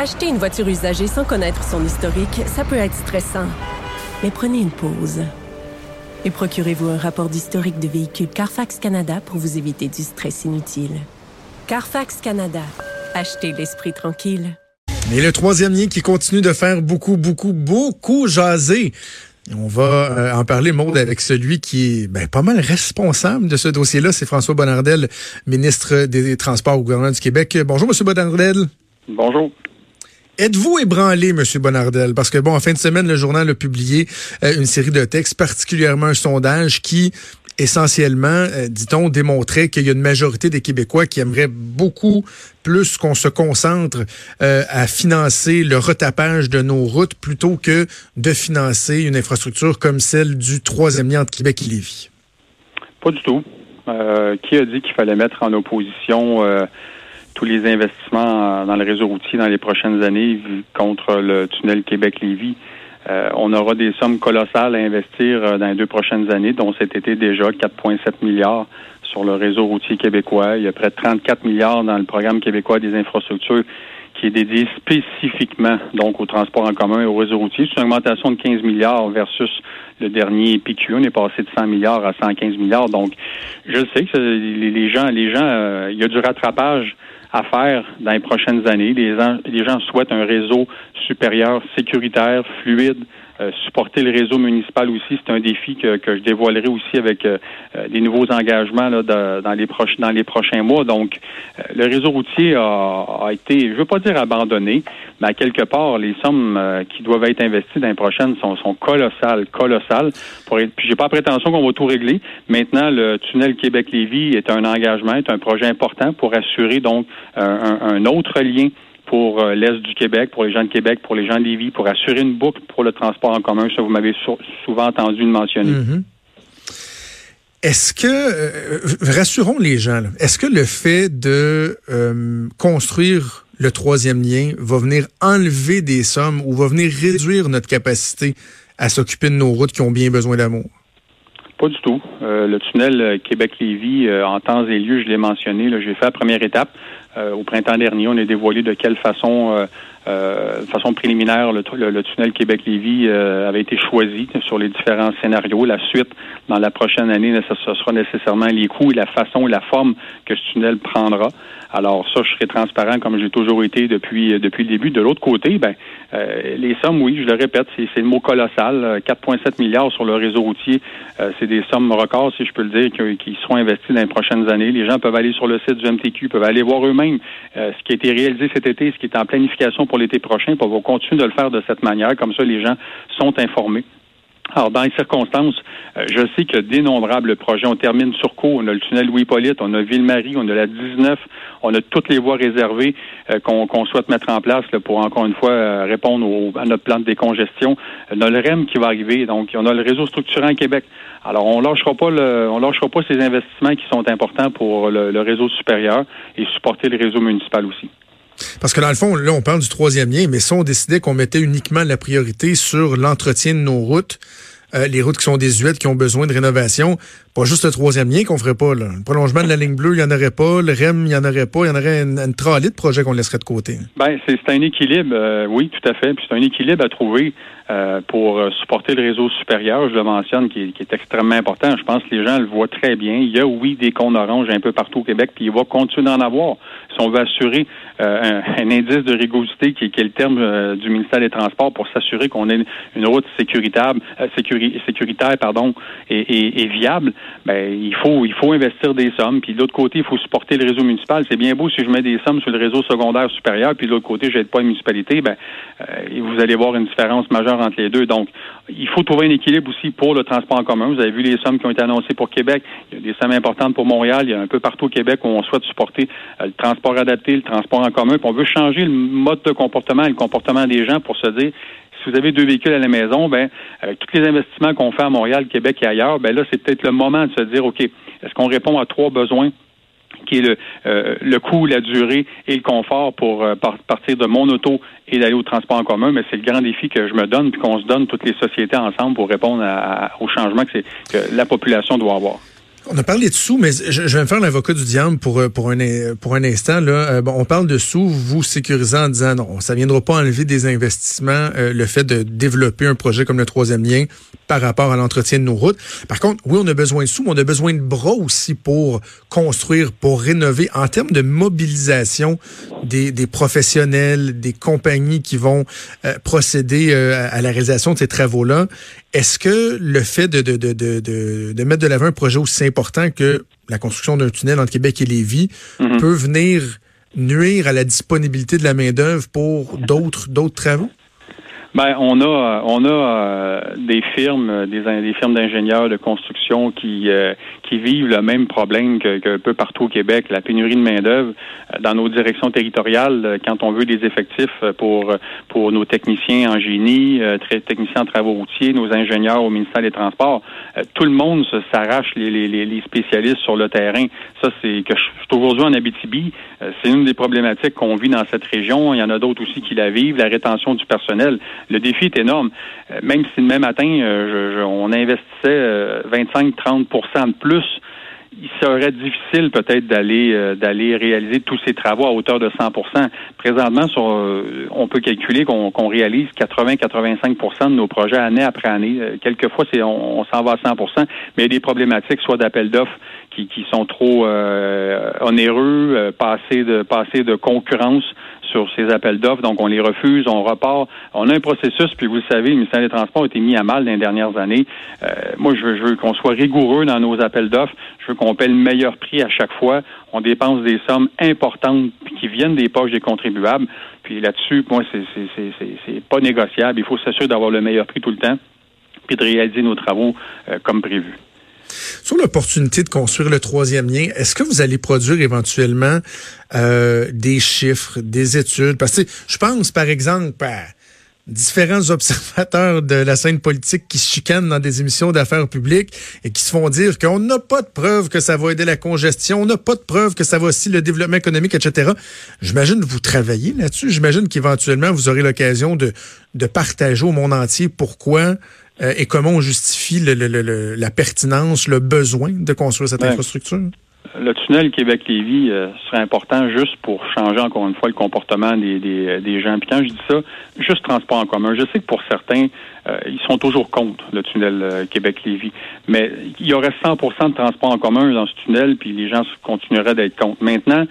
Acheter une voiture usagée sans connaître son historique, ça peut être stressant. Mais prenez une pause. Et procurez-vous un rapport d'historique de véhicule Carfax Canada pour vous éviter du stress inutile. Carfax Canada. Achetez l'esprit tranquille. Et le troisième lien qui continue de faire beaucoup, beaucoup, beaucoup jaser. On va euh, en parler, Maude, avec celui qui est ben, pas mal responsable de ce dossier-là. C'est François Bonnardel, ministre des Transports au gouvernement du Québec. Bonjour, Monsieur Bonnardel. Bonjour. Êtes-vous ébranlé, Monsieur Bonnardel? Parce que, bon, en fin de semaine, le journal a publié euh, une série de textes, particulièrement un sondage qui, essentiellement, euh, dit-on, démontrait qu'il y a une majorité des Québécois qui aimeraient beaucoup plus qu'on se concentre euh, à financer le retapage de nos routes plutôt que de financer une infrastructure comme celle du troisième lien entre Québec et Lévis. Pas du tout. qui a dit qu'il fallait mettre en opposition tous les investissements dans le réseau routier dans les prochaines années contre le tunnel Québec-Lévis. Euh, on aura des sommes colossales à investir euh, dans les deux prochaines années, dont cet été déjà 4,7 milliards sur le réseau routier québécois. Il y a près de 34 milliards dans le programme québécois des infrastructures qui est dédié spécifiquement donc au transport en commun et au réseau routier. C'est une augmentation de 15 milliards versus le dernier PQ. On est passé de 100 milliards à 115 milliards. Donc, je sais que les gens, les gens, euh, il y a du rattrapage à faire dans les prochaines années. Les, les gens souhaitent un réseau supérieur, sécuritaire, fluide, euh, supporter le réseau municipal aussi, c'est un défi que, que, je dévoilerai aussi avec euh, euh, des nouveaux engagements là, dans, les dans les prochains mois. Donc, le réseau routier a, été, je veux pas dire abandonné, mais à quelque part, les sommes qui doivent être investies dans les prochaines sont, sont colossales, colossales. Pour être, puis j'ai pas prétention qu'on va tout régler. Maintenant, le tunnel Québec-Lévis est un engagement, est un projet important pour assurer donc un, un autre lien pour euh, l'Est du Québec, pour les gens de Québec, pour les gens de Lévis, pour assurer une boucle pour le transport en commun. Ça, vous m'avez souvent entendu le mentionner. Mm-hmm. Est-ce que, euh, rassurons les gens, est-ce que le fait de euh, construire le troisième lien va venir enlever des sommes ou va venir réduire notre capacité à s'occuper de nos routes qui ont bien besoin d'amour? Pas du tout. le tunnel Québec-Lévis, en temps et lieu, je l'ai mentionné, j'ai fait la première étape. Euh, au printemps dernier, on a dévoilé de quelle façon, euh, euh, façon préliminaire, le, tunnel Québec-Lévis avait été choisi sur les différents scénarios. La suite, dans la prochaine année, ce sera nécessairement les coûts et la façon et la forme que ce tunnel prendra. Alors ça, je serai transparent comme j'ai toujours été depuis depuis le début. De l'autre côté, ben les sommes, oui, je le répète, c'est le mot colossal. 4,7 milliards sur le réseau routier, c'est des sommes records, si je peux le dire, qui, seront investies dans les prochaines années. Les gens peuvent aller sur le site du MTQ, peuvent aller voir eux-mêmes euh, ce qui a été réalisé cet été, ce qui est en planification pour l'été prochain. Puis on va continuer de le faire de cette manière. Comme ça, les gens sont informés. Alors, dans les circonstances, euh, je sais que d'innombrables projets, on termine sur cours, on a le tunnel Louis-Polyte, on a Ville-Marie, on a la 19, on a toutes les voies réservées euh, qu'on souhaite mettre en place pour, encore une fois, répondre à notre plan de décongestion. On a le REM qui va arriver, donc on a le réseau structurant Québec. Alors, on lâchera pas le, on lâchera pas ces investissements qui sont importants pour le, réseau supérieur et supporter le réseau municipal aussi. Parce que dans le fond, là, on parle du troisième lien, mais si on décidait qu'on mettait uniquement la priorité sur l'entretien de nos routes, euh, les routes qui sont désuètes, qui ont besoin de rénovation. Pas juste le troisième lien qu'on ferait pas. Là. Le prolongement de la ligne bleue, il n'y en aurait pas. Le REM, il n'y en aurait pas. Il y en aurait une, une de projets qu'on laisserait de côté. Ben, c'est un équilibre, euh, oui, tout à fait. C'est un équilibre à trouver euh, pour supporter le réseau supérieur, je le mentionne, qui, qui, est extrêmement important. Je pense que les gens le voient très bien. Il y a, oui, des cônes oranges un peu partout au Québec, puis il va continuer d'en avoir. Si on veut assurer un, indice de rigorosité qui, qui, est le terme du ministère des Transports pour s'assurer qu'on ait une route sécuritaire, sécuritaire sécuritaire pardon, et, viable, ben, il faut il faut investir des sommes. Puis de l'autre côté, il faut supporter le réseau municipal. C'est bien beau si je mets des sommes sur le réseau secondaire supérieur, puis de l'autre côté, je n'aide pas une municipalité, ben, euh, vous allez voir une différence majeure entre les deux. Donc, il faut trouver un équilibre aussi pour le transport en commun. Vous avez vu les sommes qui ont été annoncées pour Québec. Il y a des sommes importantes pour Montréal. Il y a un peu partout au Québec où on souhaite supporter euh, le transport adapté, le transport en commun. Puis on veut changer le mode de comportement, le comportement des gens pour se dire si vous avez deux véhicules à la maison, ben, avec tous les investissements qu'on fait à Montréal, Québec et ailleurs, ben là, c'est peut-être le moment de se dire, OK, est-ce qu'on répond à trois besoins qui est le, euh, le coût, la durée et le confort pour euh, partir de mon auto et d'aller au transport en commun, mais c'est le grand défi que je me donne puis qu'on se donne toutes les sociétés ensemble pour répondre à, que, que la population doit avoir. On a parlé de sous, mais je, vais me faire l'avocat du diable pour euh, pour un pour un instant là. Euh, bon, on parle de sous, vous sécurisant en disant non, ça viendra pas enlever des investissements euh, le fait de développer un projet comme le troisième lien par rapport à l'entretien de nos routes. Par contre, oui, on a besoin de sous, mais on a besoin de bras aussi pour construire, pour rénover en termes de mobilisation des, des professionnels, des compagnies qui vont procéder à la réalisation de ces travaux-là. Est-ce que le fait de, de, de, de, de mettre de l'avant un projet aussi important que la construction d'un tunnel entre Québec et Lévis mhm. peut venir nuire à la disponibilité de la main-d'œuvre pour d'autres d'autres travaux? Ben, on a on a euh, des firmes, des, des firmes d'ingénieurs de construction qui euh, qui vivent le même problème que, que peu partout au Québec, la pénurie de main d'œuvre euh, dans nos directions territoriales. Quand on veut des effectifs pour pour nos techniciens en génie, techniciens en travaux routiers, nos ingénieurs au ministère des Transports, tout le monde s'arrache les, les, les, spécialistes sur le terrain. Ça, c'est que je suis aujourd'hui en Abitibi. C'est une des problématiques qu'on vit dans cette région. Il y en a d'autres aussi qui la vivent. La rétention du personnel le défi est énorme. Euh, même si demain matin, euh, on investissait 25-30% euh, de plus, il serait difficile peut-être d'aller d'aller réaliser tous ces travaux à hauteur de 100% Présentement, sur, on peut calculer qu'on réalise 80-85% de nos projets année après année. quelquefois, c'est on, s'en va à 100% mais il y a des problématiques, soit d'appels d'offres qui, qui, sont trop onéreux, passer de passer de concurrence sur ces appels d'offres, donc on les refuse, on repart. On a un processus, puis vous le savez, le ministère des Transports a été mis à mal dans les dernières années. Euh, moi, je veux, qu'on soit rigoureux dans nos appels d'offres. Je veux qu'on paie le meilleur prix à chaque fois. On dépense des sommes importantes qui viennent des poches des contribuables. Puis là-dessus, moi, c'est pas négociable. Il faut s'assurer d'avoir le meilleur prix tout le temps, puis de réaliser nos travaux euh, comme prévu. Sur l'opportunité de construire le troisième lien, est-ce que vous allez produire éventuellement euh, des chiffres, des études? Parce que je pense, par exemple, à différents observateurs de la scène politique qui se chicanent dans des émissions d'affaires publiques et qui se font dire qu'on n'a pas de preuve que ça va aider la congestion, on n'a pas de preuve que ça va aussi le développement économique, etc. J'imagine que vous travaillez là-dessus. J'imagine qu'éventuellement, vous aurez l'occasion de, de partager au monde entier pourquoi euh, et comment on justifie la pertinence, le besoin de construire cette infrastructure? Le tunnel Québec-Lévis euh, serait important juste pour changer encore une fois le comportement des, des, gens. Puis quand je dis ça, juste transport en commun. Je sais que pour certains, euh, ils sont toujours contre le tunnel Québec-Lévis, mais il y aurait 100% de transport en commun dans ce tunnel, puis les gens continueraient d'être contre. Maintenant,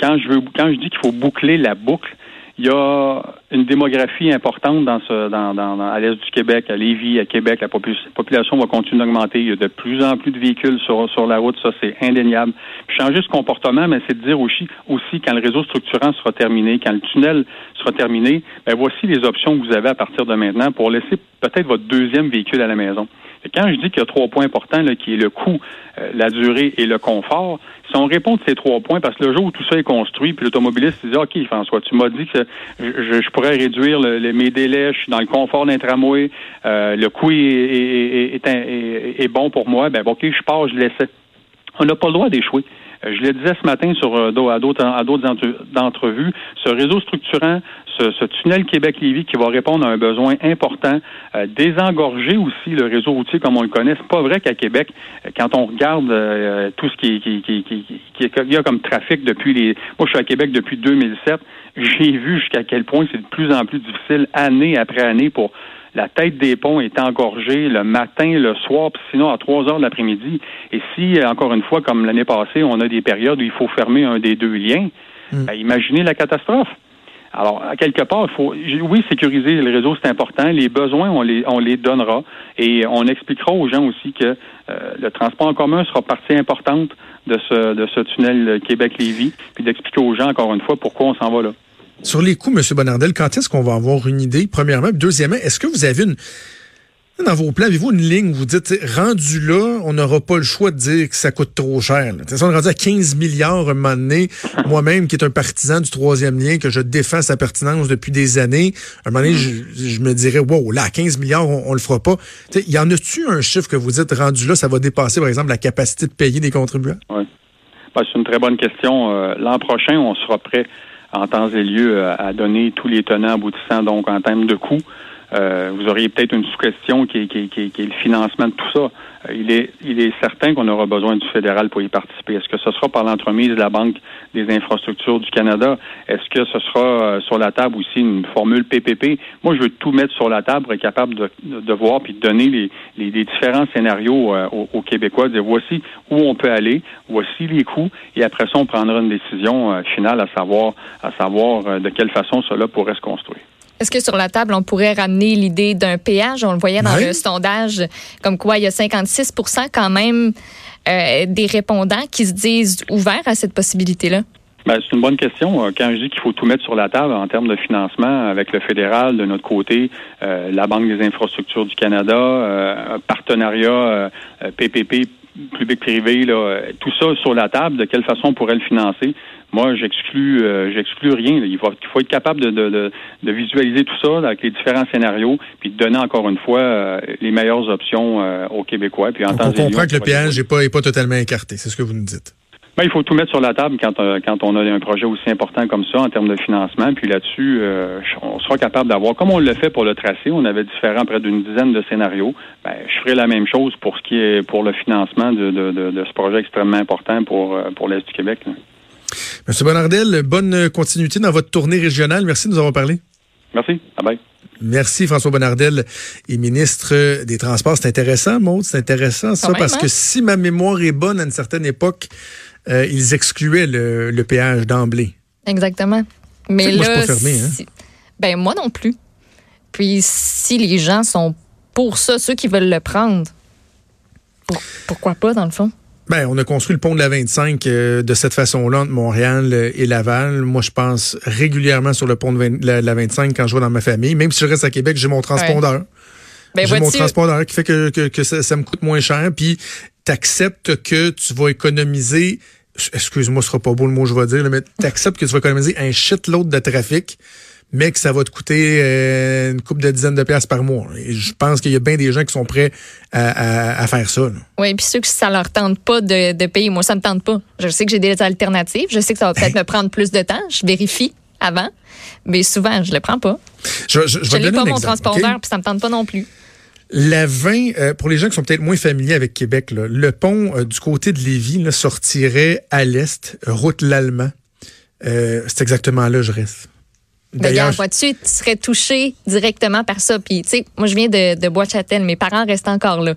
quand je veux, quand je dis qu'il faut boucler la boucle, il y a une démographie importante dans ce, dans, dans, à l'est du Québec, à Lévis, à Québec. La population va continuer d'augmenter. Il y a de plus en plus de véhicules sur, sur la route. Ça, c'est indéniable. changer ce comportement, mais c'est de dire aussi, aussi quand le réseau structurant sera terminé, quand le tunnel sera terminé, ben voici les options que vous avez à partir de maintenant pour laisser peut-être votre deuxième véhicule à la maison. Quand je dis qu'il y a trois points importants, qui est le coût, euh, la durée et le confort, si on répond de ces trois points, parce que le jour où tout ça est construit, puis l'automobiliste dit OK, François, tu m'as dit que je, pourrais réduire mes délais, je suis dans le confort d'un tramway, euh, le coût est, bon pour moi, ben OK, je pars, je laisse. On n'a pas le droit d'échouer. Euh, je le disais ce matin sur à d'autres entrevues, ce réseau structurant, ce, tunnel Québec-Lévis qui va répondre à un besoin important, euh, désengorger aussi le réseau routier comme on le connaît. C'est pas vrai qu'à Québec, euh, quand on regarde euh, tout ce qui, qui, qui, qui, qui, y a comme trafic depuis les. Moi, je suis à Québec depuis 2007. J'ai vu jusqu'à quel point c'est de plus en plus difficile, année après année, pour la tête des ponts est engorgée le matin, le soir, puis sinon à 3 heures de l'après-midi. Et si, encore une fois, comme l'année passée, on a des périodes où il faut fermer un des deux liens, hmm. ben, imaginez la catastrophe. Alors, à quelque part, il faut, oui, sécuriser le réseau, c'est important. Les besoins, on les, on les donnera et on expliquera aux gens aussi que euh, le transport en commun sera partie importante de ce, de ce tunnel Québec-Lévis, puis d'expliquer aux gens, encore une fois, pourquoi on s'en va là. Sur les coûts, M. Bonardel, quand est-ce qu'on va avoir une idée, premièrement? Deuxièmement, est-ce que vous avez une, dans vos plans, avez-vous une ligne où vous dites, rendu là, on n'aura pas le choix de dire que ça coûte trop cher. On est rendu à 15 milliards un moment donné. Moi-même, qui est un partisan du troisième lien, que je défends sa pertinence depuis des années, un moment donné, je, me dirais, wow, là, 15 milliards, on, le fera pas. Il y en a-tu un chiffre que vous dites, rendu là, ça va dépasser, par exemple, la capacité de payer des contribuables? Oui. Ben, c'est une très bonne question. Euh, l'an prochain, on sera prêt en temps et lieu à donner tous les tenants aboutissants, donc en termes de coûts. Euh, vous auriez peut-être une sous-question qui, qui, qui, qui, est le financement de tout ça. Euh, il, est, il est certain qu'on aura besoin du fédéral pour y participer. Est-ce que ce sera par l'entremise de la Banque des infrastructures du Canada? Est-ce que ce sera euh, sur la table aussi une formule PPP? Moi, je veux tout mettre sur la table être capable de, de, voir puis de donner les, les, les différents scénarios aux, aux, Québécois, dire voici où on peut aller, voici les coûts, et après ça, on prendra une décision finale à savoir, à savoir de quelle façon cela pourrait se construire. Est-ce que sur la table, on pourrait ramener l'idée d'un péage? On le voyait dans le sondage, comme quoi il y a 56% quand même euh, des répondants qui se disent ouverts à cette possibilité-là. Ben, c'est une bonne question. Euh, quand je dis qu'il faut tout mettre sur la table en termes de financement avec le fédéral, de notre côté, euh, la Banque des infrastructures du Canada, un partenariat PPP public-privé, tout ça sur la table, de quelle façon on pourrait le financer? Moi, j'exclus, euh, j'exclus rien. Il faut, il faut être capable de, de, de, visualiser tout ça avec les différents scénarios, puis de donner encore une fois euh, les meilleures options euh, aux Québécois. Puis en on comprend que le piège n'est pas, est pas totalement écarté. C'est ce que vous nous dites. Ben, il faut tout mettre sur la table quand, quand on a un projet aussi important comme ça en termes de financement. Puis là-dessus, on sera capable d'avoir, comme on le fait pour le tracé, on avait différents, près d'une dizaine de scénarios. Ben, je ferai la même chose pour ce qui est pour le financement de, de, de, ce projet extrêmement important pour, pour l'Est du Québec. Monsieur Bonardel, bonne continuité dans votre tournée régionale. Merci de nous avoir parlé. Merci. Bye Merci François Bonardel et ministre des Transports. C'est intéressant, Maud, c'est intéressant ça, parce que hein? si ma mémoire est bonne, à une certaine époque, euh, ils excluaient le, péage d'emblée. Exactement. Mais là, moi, pas fermé, hein? ben moi non plus. Puis si les gens sont pour ça, ceux qui veulent le prendre, pourquoi pas dans le fond? Ben, on a construit le pont de la 25 euh, de cette façon-là entre Montréal euh, et Laval. Moi, je pense régulièrement sur le pont de la, 25 quand je vais dans ma famille. Même si je reste à Québec, j'ai mon transpondeur. Ben, j'ai mon transpondeur qui fait que, que, ça, me coûte moins cher. Puis, t'acceptes que tu vas économiser excuse-moi, ce sera pas beau le mot que je vais dire, mais t'acceptes que tu vas économiser un shitload de trafic mais que ça va te coûter euh, une coupe de dizaines de pièces par mois. Et je pense qu'il y a bien des gens qui sont prêts à, faire ça. Oui, puis ceux que ça leur tente pas de, payer, moi, ça me tente pas. Je sais que j'ai des alternatives. Je sais que ça va peut-être me prendre plus de temps. Je vérifie avant, mais souvent, je le prends pas. Je, je, je, pas mon transporteur, puis ça me tente pas non plus. La 20, euh, pour les gens qui sont peut-être moins familiers avec Québec, le pont euh, du côté de Lévis sortirait à l'est, route l'Allemand. c'est exactement là que je reste. D'ailleurs, vois-tu, tu serais touché directement par ça. Puis, tu sais, moi, je viens de, de Bois-Châtel. Mes parents restent encore là.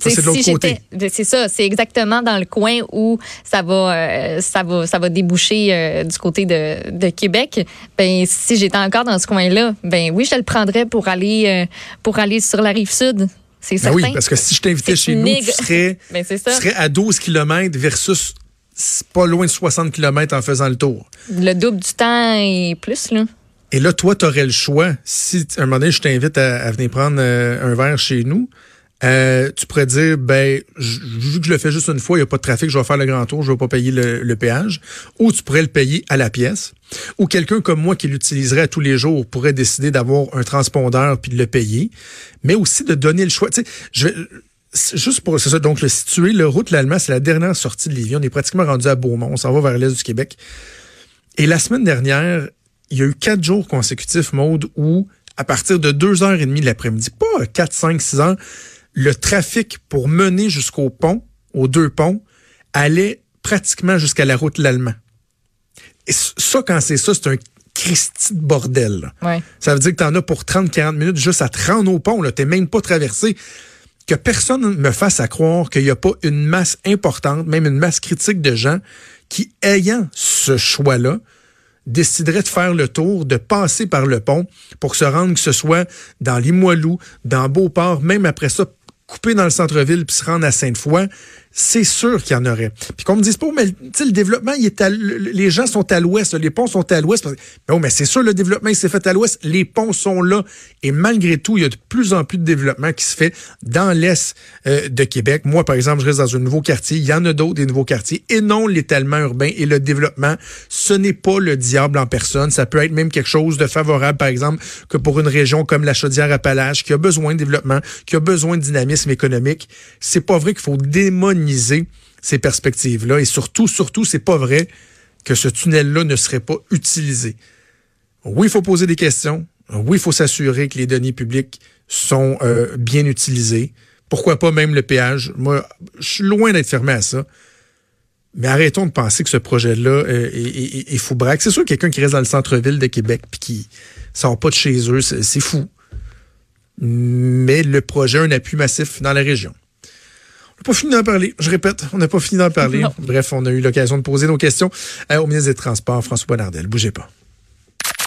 Sais, si j'étais, c'est ça, c'est exactement dans le coin où ça va, euh, ça va, ça va déboucher euh, du côté de, de, Québec. Ben, si j'étais encore dans ce coin-là, ben oui, je le prendrais pour aller, euh, pour aller sur la rive sud. C'est ben oui, parce que si je t'invitais chez nous, tu serais, ben, tu serais à 12 km versus pas loin de 60 km en faisant le tour. Le double du temps et plus, là. Et là, toi, tu aurais le choix. Si un moment donné, je t'invite à, venir prendre un verre chez nous, euh, tu pourrais dire, ben, vu que je le fais juste une fois, il n'y a pas de trafic, je vais faire le grand tour, je vais pas payer le, péage. Ou tu pourrais le payer à la pièce. Ou quelqu'un comme moi qui l'utiliserait tous les jours pourrait décider d'avoir un transpondeur puis de le payer. Mais aussi de donner le choix. Tu sais, je juste pour ça, donc le situer, le route l'Allemand, c'est la dernière sortie de Lévis. On est pratiquement rendu à Beaumont. On s'en va vers l'est du Québec. Et la semaine dernière, il y a eu quatre jours consécutifs, Maude, où à partir de 2h30 de l'après-midi, pas 4, 5, 6 heures, le trafic pour mener jusqu'au pont, aux deux ponts, allait pratiquement jusqu'à la route l'Allemand. Et ça, quand c'est ça, c'est un Christi de bordel. Ça veut dire que tu en as pour 30-40 minutes juste à te rendre au pont. Tu n'es même pas traversé. Que personne me fasse à croire qu'il n'y a pas une masse importante, même une masse critique de gens qui, ayant ce choix-là, déciderait de faire le tour, de passer par le pont pour se rendre, que ce soit dans Limoilou, dans Beauport, même après ça, couper dans le centre-ville puis se rendre à Sainte-Foy, c'est sûr qu'il y en aurait. Puis qu'on me dise pas, mais le développement, il est les gens sont à l'ouest, les ponts sont à l'ouest. Mais, mais c'est sûr, le développement, il s'est fait à l'ouest, les ponts sont là. Et malgré tout, il y a de plus en plus de développement qui se fait dans l'est euh, de Québec. Moi, par exemple, je reste dans un nouveau quartier. Il y en a d'autres, des nouveaux quartiers. Et non, l'étalement urbain et le développement, ce n'est pas le diable en personne. Ça peut être même quelque chose de favorable, par exemple, que pour une région comme la Chaudière-Appalaches, qui a besoin de développement, qui a besoin de dynamisme économique. C'est pas vrai qu'il faut ces perspectives-là. Et surtout, surtout, c'est pas vrai que ce tunnel-là ne serait pas utilisé. Oui, il faut poser des questions. Oui, il faut s'assurer que les données publiques sont euh, bien utilisées. Pourquoi pas même le péage? Moi, je suis loin d'être fermé à ça. Mais arrêtons de penser que ce projet-là euh, est, fou braque. C'est sûr, quelqu'un qui reste dans le centre-ville de Québec puis qui sort pas de chez eux, c'est fou. Mais le projet a un appui massif dans la région. On n'a pas fini d'en parler. Je répète, on n'a pas fini d'en parler. Bref, on a eu l'occasion de poser nos questions euh, au ministre des Transports, François Bonnardel. Bougez pas.